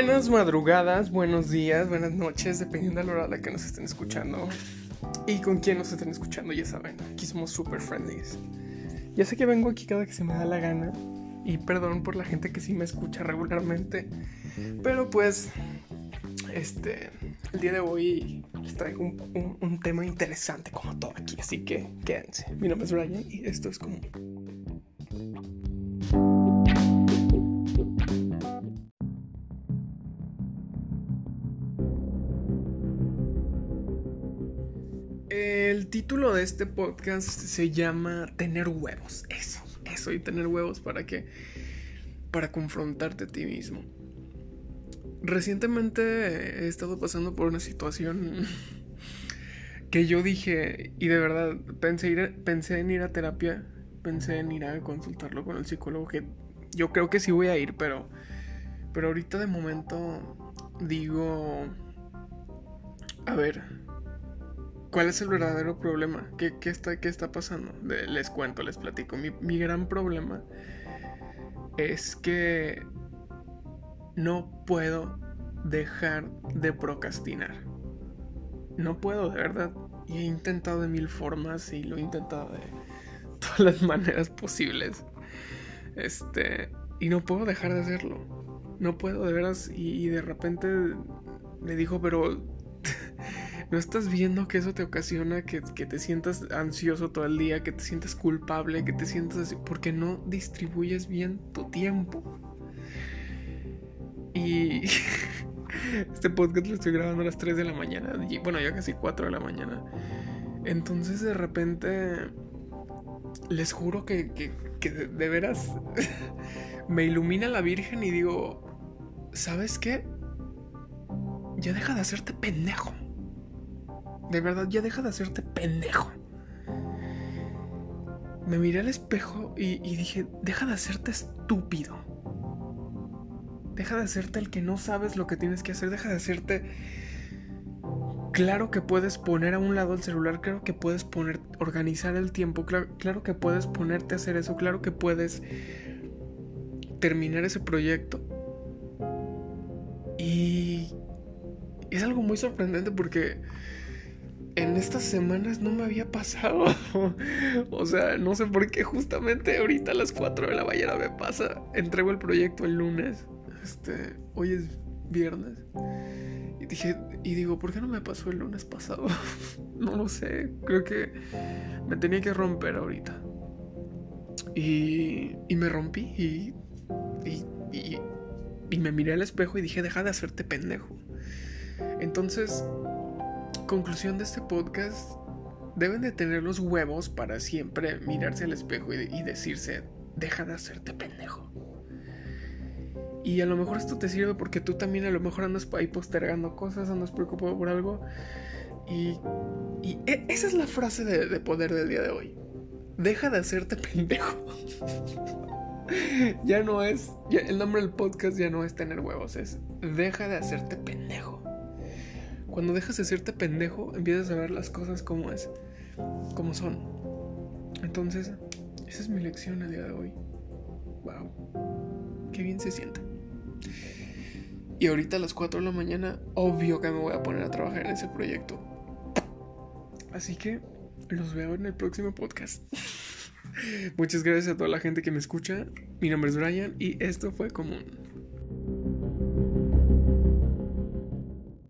Buenas madrugadas, buenos días, buenas noches, dependiendo de la hora a la que nos estén escuchando. Y con quién nos estén escuchando, ya saben, aquí somos super friendlies. Ya sé que vengo aquí cada que se me da la gana. Y perdón por la gente que sí me escucha regularmente. Pero pues, este, el día de hoy les traigo un, un tema interesante como todo aquí. Así que quédense. Mi nombre es Brian y esto es como... El título de este podcast se llama Tener huevos. Eso, eso y tener huevos para que para confrontarte a ti mismo. Recientemente he estado pasando por una situación que yo dije y de verdad pensé, pensé en ir a terapia, pensé en ir a consultarlo con el psicólogo que yo creo que sí voy a ir, pero pero ahorita de momento digo a ver, ¿Cuál es el verdadero problema? ¿Qué, está, qué está, pasando? les cuento, les platico. Mi, gran problema es que no puedo dejar de procrastinar. No puedo, de verdad. Y he intentado de mil formas y lo he intentado de todas las maneras posibles. Este. Y no puedo dejar de hacerlo. No puedo, de veras. Y de repente me dijo, pero ¿No estás viendo que eso te ocasiona que, te sientas ansioso todo el día, que te sientas culpable, que te sientas así? Porque no distribuyes bien tu tiempo. Y este podcast lo estoy grabando a las 3 de la mañana. bueno, ya casi 4 de la mañana. Entonces de repente les juro que, que de veras me ilumina la Virgen y digo, ¿sabes qué? Ya deja de hacerte pendejo. De verdad, ya deja de hacerte pendejo. Me miré al espejo y, dije, deja de hacerte estúpido. Deja de hacerte el que no sabes lo que tienes que hacer. Deja de hacerte... Claro que puedes poner a un lado el celular, claro que puedes poner, organizar el tiempo, claro, claro que puedes ponerte a hacer eso, claro que puedes terminar ese proyecto. Y es algo muy sorprendente porque en estas semanas no me había pasado. o sea, no sé por qué justamente ahorita a las 4 de la mañana me pasa. Entrego el proyecto el lunes. Este, hoy es viernes. Y dije, y digo, ¿por qué no me pasó el lunes pasado? no lo sé. Creo que me tenía que romper ahorita. Y, y me rompí y, y, y, y me miré al espejo y dije, deja de hacerte pendejo. Entonces, conclusión de este podcast, deben de tener los huevos para siempre mirarse al espejo y, decirse, deja de hacerte pendejo. Y a lo mejor esto te sirve porque tú también a lo mejor andas ahí postergando cosas, andas preocupado por algo. Y, e, esa es la frase de, poder del día de hoy. Deja de hacerte pendejo. ya no es, el nombre del podcast ya no es tener huevos, es deja de hacerte pendejo. Cuando dejas de serte pendejo, empiezas a ver las cosas como es, como son. Entonces, esa es mi lección el día de hoy. Wow. Qué bien se siente. Y ahorita a las 4 de la mañana, obvio que me voy a poner a trabajar en ese proyecto. Así que los veo en el próximo podcast. Muchas gracias a toda la gente que me escucha. Mi nombre es Brian y esto fue Común.